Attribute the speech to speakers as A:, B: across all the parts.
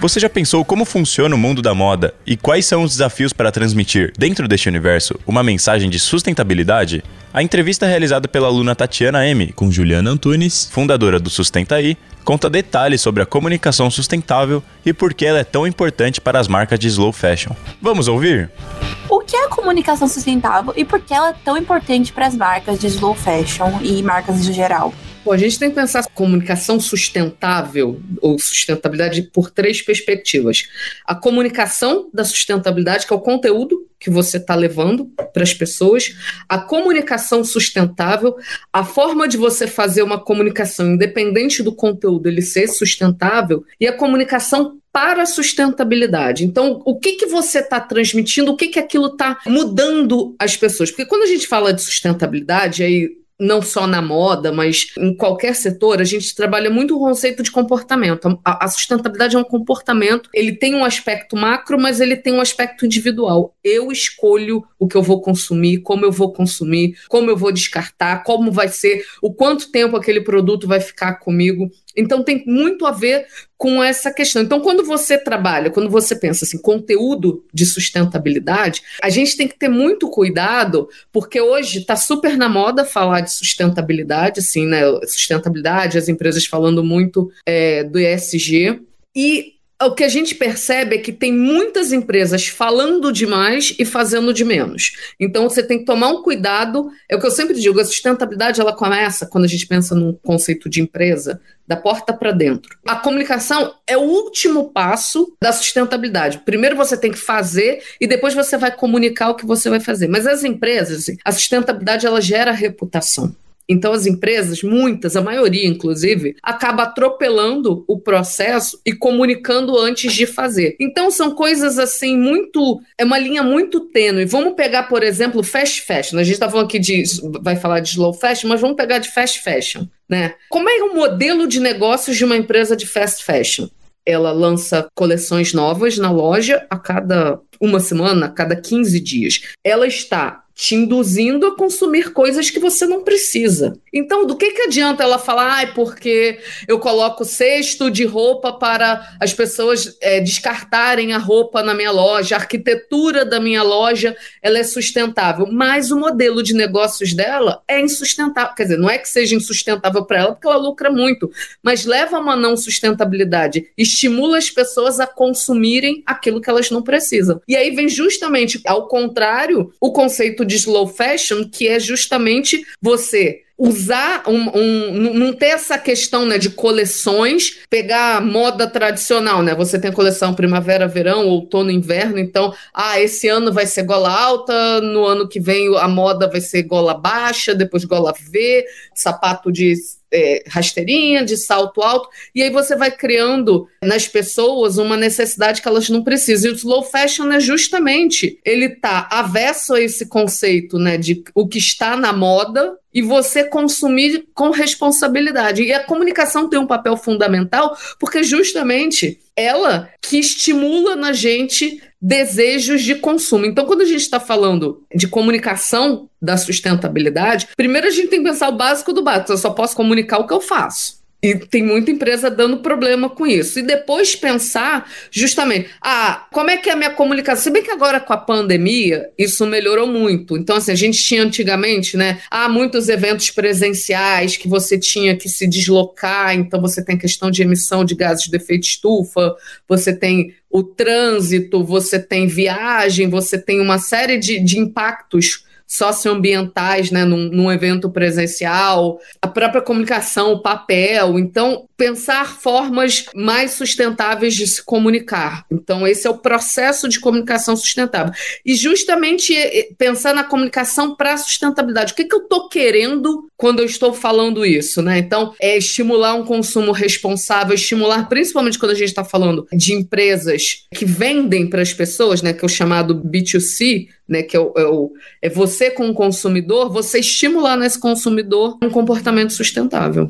A: Você já pensou como funciona o mundo da moda e quais são os desafios para transmitir, dentro deste universo, uma mensagem de sustentabilidade? A entrevista realizada pela aluna Tatiana M, com Juliana Antunes, fundadora do Sustentaí, conta detalhes sobre a comunicação sustentável e por que ela é tão importante para as marcas de slow fashion. Vamos ouvir?
B: O que é a comunicação sustentável e por que ela é tão importante para as marcas de slow fashion e marcas em geral?
C: A gente tem que pensar comunicação sustentável ou sustentabilidade por três perspectivas. A comunicação da sustentabilidade, que é o conteúdo que você está levando para as pessoas, a comunicação sustentável, a forma de você fazer uma comunicação independente do conteúdo ele ser sustentável e a comunicação para a sustentabilidade. Então, o que, que você está transmitindo, o que, que aquilo está mudando as pessoas? Porque quando a gente fala de sustentabilidade, aí não só na moda, mas em qualquer setor, a gente trabalha muito o conceito de comportamento. A, a, sustentabilidade é um comportamento, ele tem um aspecto macro, mas ele tem um aspecto individual. Eu escolho o que eu vou consumir, como eu vou consumir, como eu vou descartar, como vai ser, o quanto tempo aquele produto vai ficar comigo. Então tem muito a ver com essa questão. Então, quando você trabalha, quando você pensa assim, conteúdo de sustentabilidade, a gente tem que ter muito cuidado, porque hoje está super na moda falar de sustentabilidade, assim, né? Sustentabilidade, as empresas falando muito é, do ESG. E o que a gente percebe é que tem muitas empresas falando demais e fazendo de menos. Então você tem que tomar um cuidado. É o que eu sempre digo: a sustentabilidade ela começa quando a gente pensa num conceito de empresa, da porta para dentro. A comunicação é o último passo da sustentabilidade. Primeiro você tem que fazer e depois você vai comunicar o que você vai fazer. Mas as empresas, a sustentabilidade ela gera reputação. Então, as empresas, muitas, a maioria inclusive, acaba atropelando o processo e comunicando antes de fazer. Então, são coisas assim muito. É uma linha muito tênue. Vamos pegar, por exemplo, fast fashion. A gente está falando aqui de. vai falar de slow fashion, mas vamos pegar de fast fashion. Né? Como é o modelo de negócios de uma empresa de fast fashion? Ela lança coleções novas na loja a cada uma semana, a cada 15 dias. Ela está te induzindo a consumir coisas que você não precisa. Então, do que, que adianta ela falar, ai, porque eu coloco cesto de roupa para as pessoas é, descartarem a roupa na minha loja, a arquitetura da minha loja ela é sustentável, mas o modelo de negócios dela é insustentável. Quer dizer, não é que seja insustentável para ela, porque ela lucra muito, mas leva a uma não sustentabilidade, estimula as pessoas a consumirem aquilo que elas não precisam. E aí vem justamente ao contrário o conceito de slow fashion, que é justamente você usar um, um, não ter essa questão né, de coleções, pegar moda tradicional, né? Você tem coleção primavera, verão, outono, inverno, então, ah, esse ano vai ser gola alta, no ano que vem a moda vai ser gola baixa, depois gola V, sapato de é, rasteirinha, de salto alto, e aí você vai criando nas pessoas uma necessidade que elas não precisam. E o slow fashion é justamente, ele tá avesso a esse conceito, né, de o que está na moda e você consumir com responsabilidade. E a comunicação tem um papel fundamental, porque justamente ela que estimula na gente desejos de consumo. Então, quando a gente está falando de comunicação da sustentabilidade, primeiro a gente tem que pensar o básico do básico. Eu só posso comunicar o que eu faço. E tem muita empresa dando problema com isso. E depois pensar justamente, ah, como é que é a minha comunicação? Se bem que agora com a pandemia, isso melhorou muito. Então, assim, a gente tinha antigamente, né? Há muitos eventos presenciais que você tinha que se deslocar, então você tem questão de emissão de gases de efeito estufa, você tem o trânsito, você tem viagem, você tem uma série de, de impactos socioambientais, né, num, num evento presencial, a própria comunicação, o papel. Então, pensar formas mais sustentáveis de se comunicar. Então, esse é o processo de comunicação sustentável. E justamente pensar na comunicação para a sustentabilidade. O que, que eu estou querendo quando eu estou falando isso? Né? Então, é estimular um consumo responsável, estimular, principalmente quando a gente está falando de empresas que vendem para as pessoas, né, que é o chamado B2C, né, que é, o, é, o, é você com o consumidor, você estimular nesse consumidor um comportamento sustentável.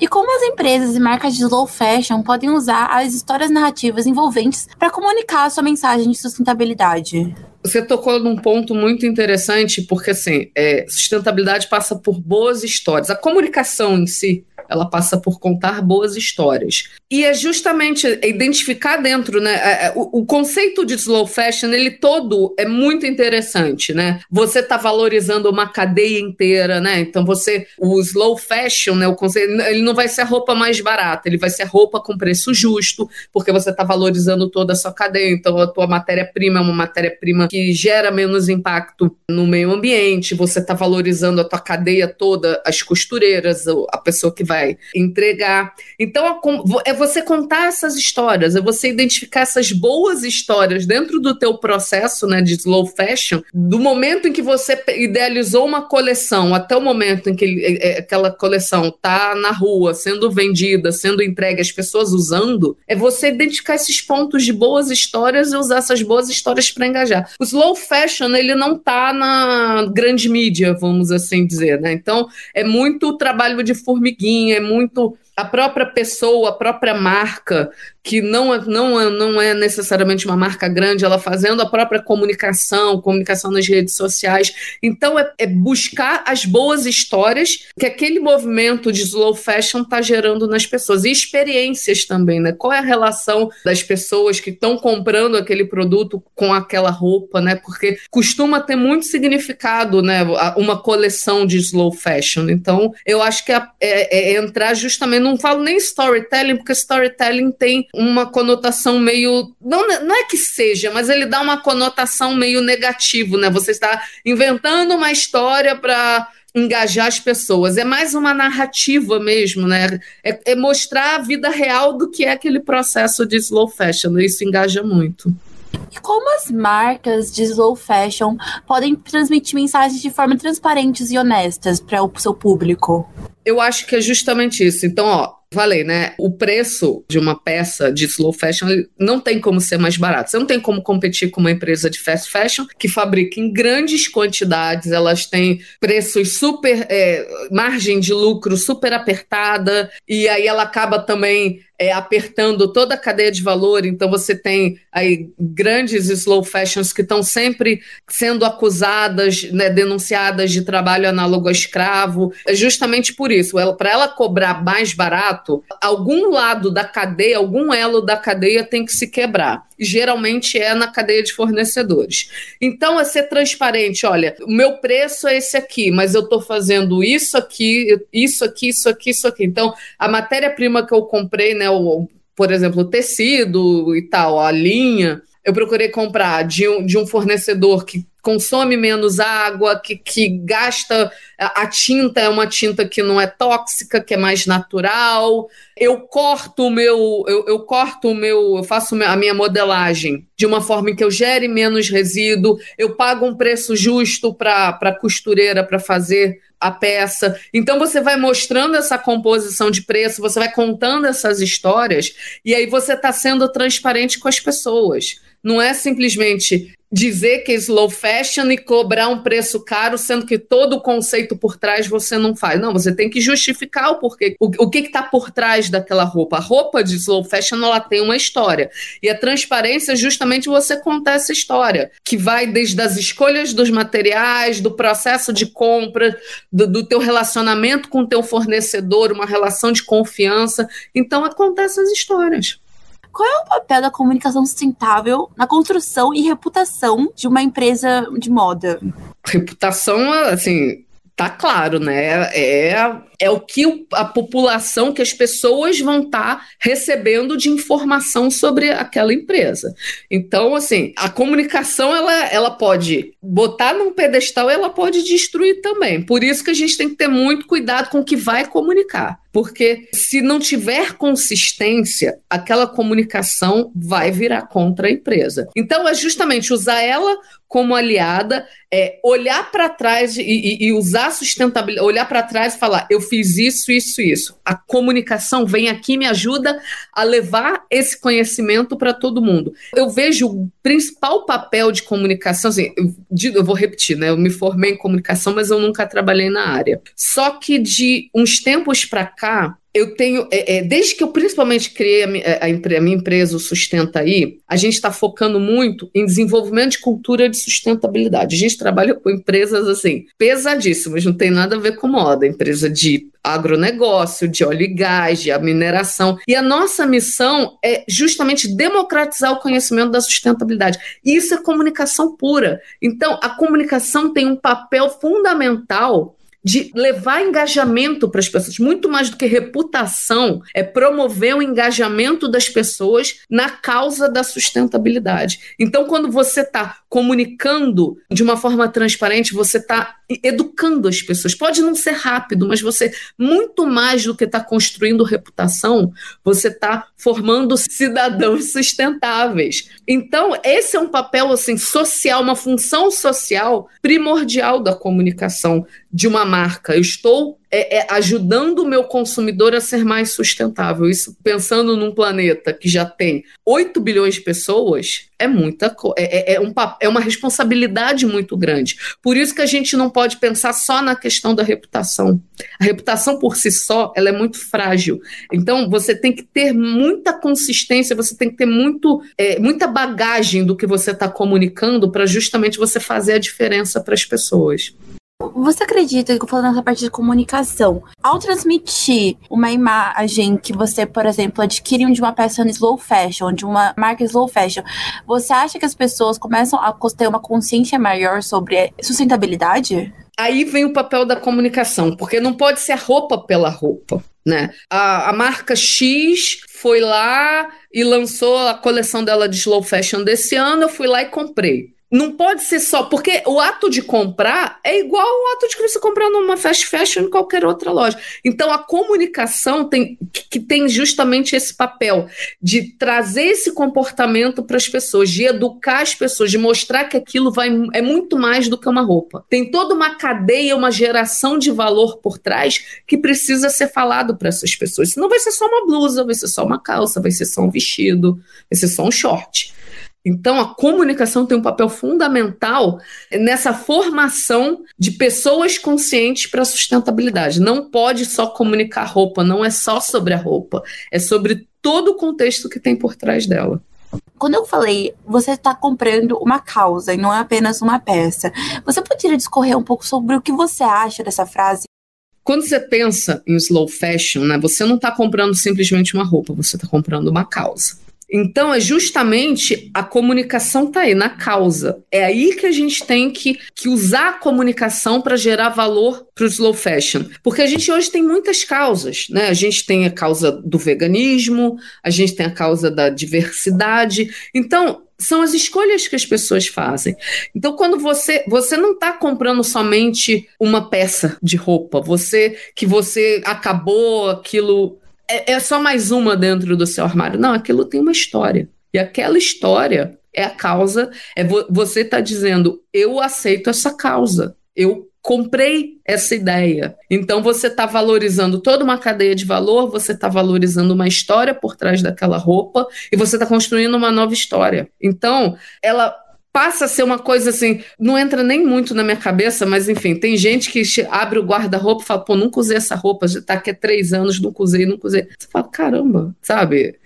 B: E como as empresas e marcas de slow fashion podem usar as histórias narrativas envolventes para comunicar a sua mensagem de sustentabilidade?
C: Você tocou num ponto muito interessante, porque assim, é, sustentabilidade passa por boas histórias. A comunicação em si, ela passa por contar boas histórias. E é justamente identificar dentro, né? É, é, o, o conceito de slow fashion, ele todo é muito interessante, né? Você está valorizando uma cadeia inteira, né? Então você, o slow fashion, né? O conceito, ele não vai ser a roupa mais barata, ele vai ser a roupa com preço justo, porque você está valorizando toda a sua cadeia. Então a tua matéria-prima é uma matéria-prima que gera menos impacto no meio ambiente, você está valorizando a tua cadeia toda, as costureiras, a pessoa que vai vai entregar. Então, é você contar essas histórias, é você identificar essas boas histórias dentro do teu processo né, de slow fashion, do momento em que você idealizou uma coleção até o momento em que é, é, aquela coleção está na rua, sendo vendida, sendo entregue, as pessoas usando, é você identificar esses pontos de boas histórias e usar essas boas histórias para engajar. O slow fashion, ele não está na grande mídia, vamos assim dizer, né? Então, é muito trabalho de formiguinha, é muito a própria pessoa, a própria marca que não é, não, é, não é necessariamente uma marca grande, ela fazendo a própria comunicação, comunicação nas redes sociais. Então, é, é buscar as boas histórias que aquele movimento de slow fashion está gerando nas pessoas. E experiências também, né? Qual é a relação das pessoas que estão comprando aquele produto com aquela roupa, né? Porque costuma ter muito significado, né? Uma coleção de slow fashion. Então, eu acho que é, é, é entrar justamente, não falo nem storytelling, porque storytelling tem uma conotação meio. Não, não é que seja, mas ele dá uma conotação meio negativo, né? Você está inventando uma história para engajar as pessoas. É mais uma narrativa mesmo, né? É, é, mostrar a vida real do que é aquele processo de slow fashion. Isso engaja muito.
B: E como as marcas de slow fashion podem transmitir mensagens de forma transparentes e honestas para o seu público?
C: Eu acho que é justamente isso. Então, ó, Falei, né? O preço de uma peça de slow fashion não tem como ser mais barato. Você não tem como competir com uma empresa de fast fashion que fabrica em grandes quantidades, elas têm preços super. É, margem de lucro super apertada, e aí ela acaba também é, apertando toda a cadeia de valor. Então você tem aí grandes slow fashions que estão sempre sendo acusadas, né, denunciadas de trabalho análogo a escravo. É justamente por isso. Para ela cobrar mais barato, algum lado da cadeia, algum elo da cadeia tem que se quebrar. Geralmente é na cadeia de fornecedores. Então é ser transparente. Olha, o meu preço é esse aqui, mas eu estou fazendo isso aqui, isso aqui, isso aqui, isso aqui. Então a matéria-prima que eu comprei, né, o, por exemplo, o tecido e tal, a linha, eu procurei comprar de um, de um fornecedor que consome menos água, que, que gasta. A, tinta é uma tinta que não é tóxica, que é mais natural. Eu corto o meu, eu, eu corto o meu, eu faço a minha modelagem de uma forma em que eu gere menos resíduo, eu pago um preço justo para a costureira para fazer a peça. Então você vai mostrando essa composição de preço, você vai contando essas histórias e aí você está sendo transparente com as pessoas. Não é simplesmente dizer que é slow fashion e cobrar um preço caro, sendo que todo o conceito por trás você não faz. Não, você tem que justificar o porquê, o, o que está por trás daquela roupa. A roupa de slow fashion ela tem uma história. E a transparência é justamente você contar essa história, que vai desde as escolhas dos materiais, do processo de compra, do, do teu relacionamento com o teu fornecedor, uma relação de confiança. Então, acontece as histórias.
B: Qual é o papel da comunicação sustentável na construção e reputação de uma empresa de moda?
C: Reputação, assim, tá claro, né? É, é o que a população, que as pessoas vão estar tá recebendo de informação sobre aquela empresa. Então, assim, a comunicação ela, ela pode botar num pedestal, ela pode destruir também. Por isso que a gente tem que ter muito cuidado com o que vai comunicar. Porque se não tiver consistência, aquela comunicação vai virar contra a empresa. Então, é justamente usar ela como aliada, é, olhar para trás e, e, e, usar sustentabilidade, olhar para trás e falar: eu fiz isso, isso, isso. A comunicação vem aqui me ajuda a levar esse conhecimento para todo mundo. Eu vejo o principal papel de comunicação, assim, eu, eu vou repetir, né? Eu me formei em comunicação, mas eu nunca trabalhei na área. Só que de uns tempos para cá, eu tenho, é, é, desde que eu principalmente criei a, a, a, minha empresa, o Sustenta Aí, a gente está focando muito em desenvolvimento de cultura de sustentabilidade. A gente trabalha com empresas assim, pesadíssimas, não tem nada a ver com moda, empresa de agronegócio, de óleo e gás, de mineração. E a nossa missão é justamente democratizar o conhecimento da sustentabilidade. E isso é comunicação pura. Então, a comunicação tem um papel fundamental de levar engajamento para as pessoas, muito mais do que reputação, é promover o engajamento das pessoas na causa da sustentabilidade. Então, quando você está comunicando de uma forma transparente, você está educando as pessoas. Pode não ser rápido, mas você, muito mais do que está construindo reputação, você está formando cidadãos sustentáveis. Então, esse é um papel assim social, uma função social primordial da comunicação de uma marca. Eu estou é, é, ajudando o meu consumidor a ser mais sustentável. Isso pensando num planeta que já tem 8 bilhões de pessoas, é muita é, é, é, um, é uma responsabilidade muito grande. Por isso que a gente não pode pensar só na questão da reputação. A reputação por si só ela é muito frágil. Então você tem que ter muita consistência, você tem que ter muito, é, muita bagagem do que você está comunicando para justamente você fazer a diferença para as pessoas.
B: Você acredita que falando nessa parte de comunicação, ao transmitir uma imagem que você, por exemplo, adquire de uma peça slow fashion, de uma marca slow fashion, você acha que as pessoas começam a ter uma consciência maior sobre sustentabilidade?
C: Aí vem o papel da comunicação, porque não pode ser roupa pela roupa. Né? A, a marca X foi lá e lançou a coleção dela de slow fashion desse ano, eu fui lá e comprei não pode ser só, porque o ato de comprar é igual ao ato de você comprar numa fast fashion em qualquer outra loja. Então a comunicação tem que tem justamente esse papel de trazer esse comportamento para as pessoas, de educar as pessoas, de mostrar que aquilo vai é muito mais do que uma roupa. Tem toda uma cadeia, uma geração de valor por trás que precisa ser falado para essas pessoas. Senão vai ser só uma blusa, vai ser só uma calça, vai ser só um vestido, vai ser só um short. Então, a comunicação tem um papel fundamental nessa formação de pessoas conscientes para a sustentabilidade. Não pode só comunicar roupa, não é só sobre a roupa, é sobre todo o contexto que tem por trás dela.
B: Quando eu falei, você está comprando uma causa e não é apenas uma peça, você poderia discorrer um pouco sobre o que você acha dessa frase?
C: Quando você pensa em slow fashion, né, você não está comprando simplesmente uma roupa, você está comprando uma causa. Então, é justamente a comunicação está aí, na causa. É aí que a gente tem que, que usar a comunicação para gerar valor para o slow fashion. Porque a gente hoje tem muitas causas, né? A gente tem a causa do veganismo, a gente tem a causa da diversidade. Então, são as escolhas que as pessoas fazem. Então, quando você você não está comprando somente uma peça de roupa, você que você acabou aquilo é, é só mais uma dentro do seu armário. Não, aquilo tem uma história. E aquela história é a causa. É vo você está dizendo, eu aceito essa causa. Eu comprei essa ideia. Então você está valorizando toda uma cadeia de valor, você está valorizando uma história por trás daquela roupa e você está construindo uma nova história. Então, ela passa a ser uma coisa assim, não entra nem muito na minha cabeça, mas enfim, tem gente que abre o guarda-roupa e fala, pô, nunca usei essa roupa, já tá aqui há três anos, nunca usei, nunca usei. Você fala, caramba, sabe?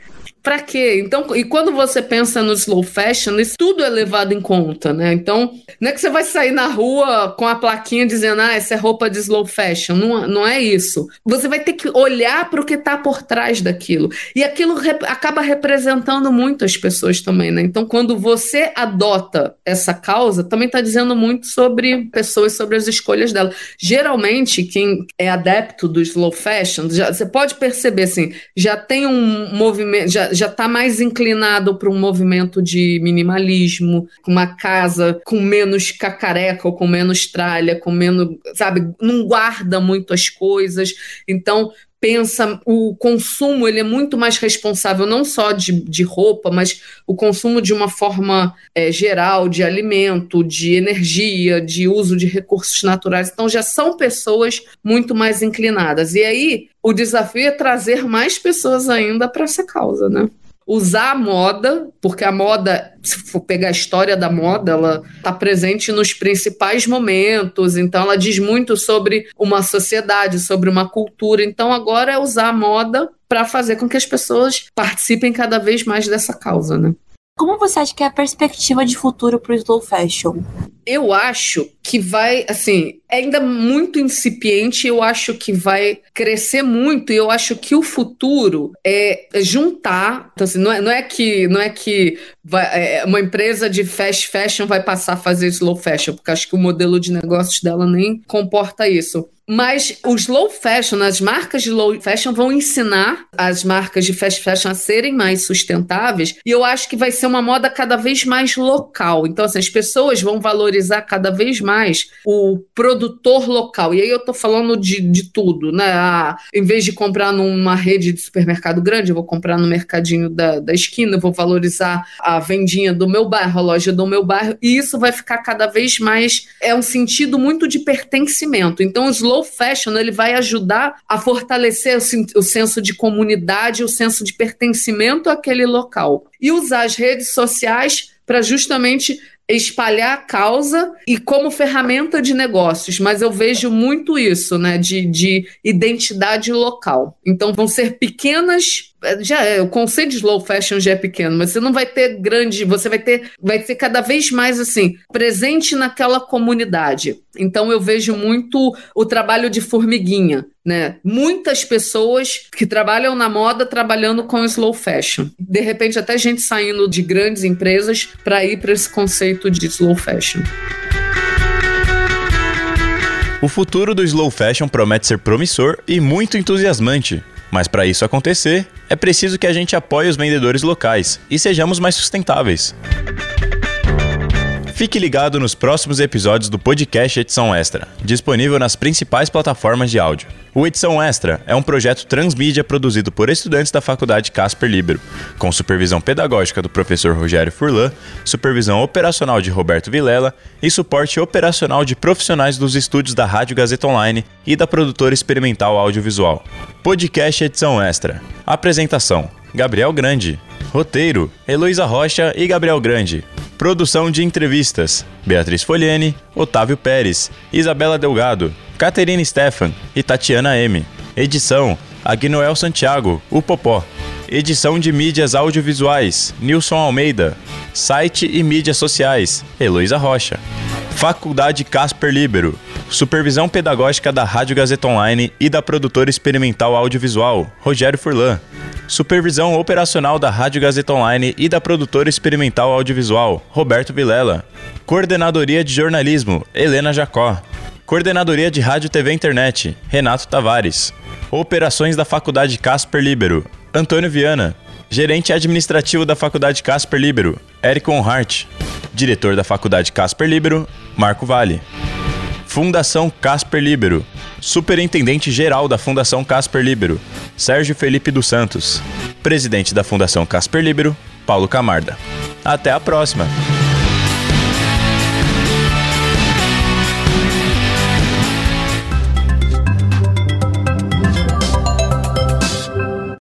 C: Para quê? Então, e quando você pensa no slow fashion, isso tudo é levado em conta, né? Então, não é que você vai sair na rua com a plaquinha dizendo, ah, essa é roupa de slow fashion. Não, não é isso. Você vai ter que olhar para o que está por trás daquilo. E aquilo rep acaba representando muito as pessoas também, né? Então, quando você adota essa causa também está dizendo muito sobre pessoas, sobre as escolhas dela. Geralmente, quem é adepto do slow fashion, já, você pode perceber assim, já tem um movimento, já está mais inclinado para um movimento de minimalismo, uma casa com menos cacareca ou com menos tralha, com menos, sabe, não guarda muito as coisas. Então, pensa o consumo ele é muito mais responsável não só de, de roupa, mas o consumo de uma forma é, geral de alimento, de energia, de uso de recursos naturais. Então já são pessoas muito mais inclinadas. E aí o desafio é trazer mais pessoas ainda para essa causa, né? Usar a moda, porque a moda, se for pegar a história da moda, ela está presente nos principais momentos, então ela diz muito sobre uma sociedade, sobre uma cultura. Então agora é usar a moda para fazer com que as pessoas participem cada vez mais dessa causa, né?
B: Como você acha que é a perspectiva de futuro para o slow fashion?
C: Eu acho que vai, assim, é ainda muito incipiente, eu acho que vai crescer muito e eu acho que o futuro é juntar, então, assim, não, é, não é que não é que vai, é, uma empresa de fast fashion vai passar a fazer slow fashion, porque acho que o modelo de negócios dela nem comporta isso. Mas os slow fashion, as marcas de low fashion vão ensinar as marcas de fast fashion a serem mais sustentáveis, e eu acho que vai ser uma moda cada vez mais local. Então, assim, as pessoas vão valorizar cada vez mais o produtor local. E aí eu tô falando de, de tudo, né? Ah, em vez de comprar numa rede de supermercado grande, eu vou comprar no mercadinho da, da esquina, eu vou valorizar a vendinha do meu bairro, a loja do meu bairro, e isso vai ficar cada vez mais. É um sentido muito de pertencimento. Então, os slow slow fashion ele vai ajudar a fortalecer o, o senso de comunidade, o senso de pertencimento àquele local. E usar as redes sociais para justamente espalhar a causa e como ferramenta de negócios, mas eu vejo muito isso, né, de, de identidade local. Então vão ser pequenas já é, o conceito de slow fashion já é pequeno, mas você não vai ter grande, você vai ter, vai ser cada vez mais assim, presente naquela comunidade. Então eu vejo muito o trabalho de formiguinha, né? Muitas pessoas que trabalham na moda trabalhando com slow fashion. De repente até gente saindo de grandes empresas para ir para esse conceito de slow fashion.
A: O futuro do slow fashion promete ser promissor e muito entusiasmante. Mas para isso acontecer, é preciso que a gente apoie os vendedores locais e sejamos mais sustentáveis. Fique ligado nos próximos episódios do podcast Edição Extra, disponível nas principais plataformas de áudio. O Edição Extra é um projeto transmídia produzido por estudantes da Faculdade Casper Libero, com supervisão pedagógica do professor Rogério Furlan, supervisão operacional de Roberto Vilela e suporte operacional de profissionais dos estúdios da Rádio Gazeta Online e da produtora experimental audiovisual. Podcast Edição Extra. Apresentação: Gabriel Grande. Roteiro: Heloísa Rocha e Gabriel Grande. Produção de entrevistas: Beatriz Foliene, Otávio Pérez, Isabela Delgado, Caterine Stefan e Tatiana M. Edição: Agnoel Santiago, o Popó. Edição de mídias audiovisuais: Nilson Almeida. Site e mídias sociais: Heloísa Rocha. Faculdade Casper Libero. Supervisão pedagógica da Rádio Gazeta Online e da produtora experimental audiovisual, Rogério Furlan. Supervisão operacional da Rádio Gazeta Online e da produtora experimental audiovisual, Roberto Vilela. Coordenadoria de jornalismo, Helena Jacó. Coordenadoria de Rádio TV Internet, Renato Tavares. Operações da Faculdade Casper Libero, Antônio Viana. Gerente administrativo da Faculdade Casper Libero, Eric Onhart. Diretor da Faculdade Casper Libero, Marco Vale. Fundação Casper Libero. Superintendente Geral da Fundação Casper Libero, Sérgio Felipe dos Santos. Presidente da Fundação Casper Libero, Paulo Camarda. Até a próxima!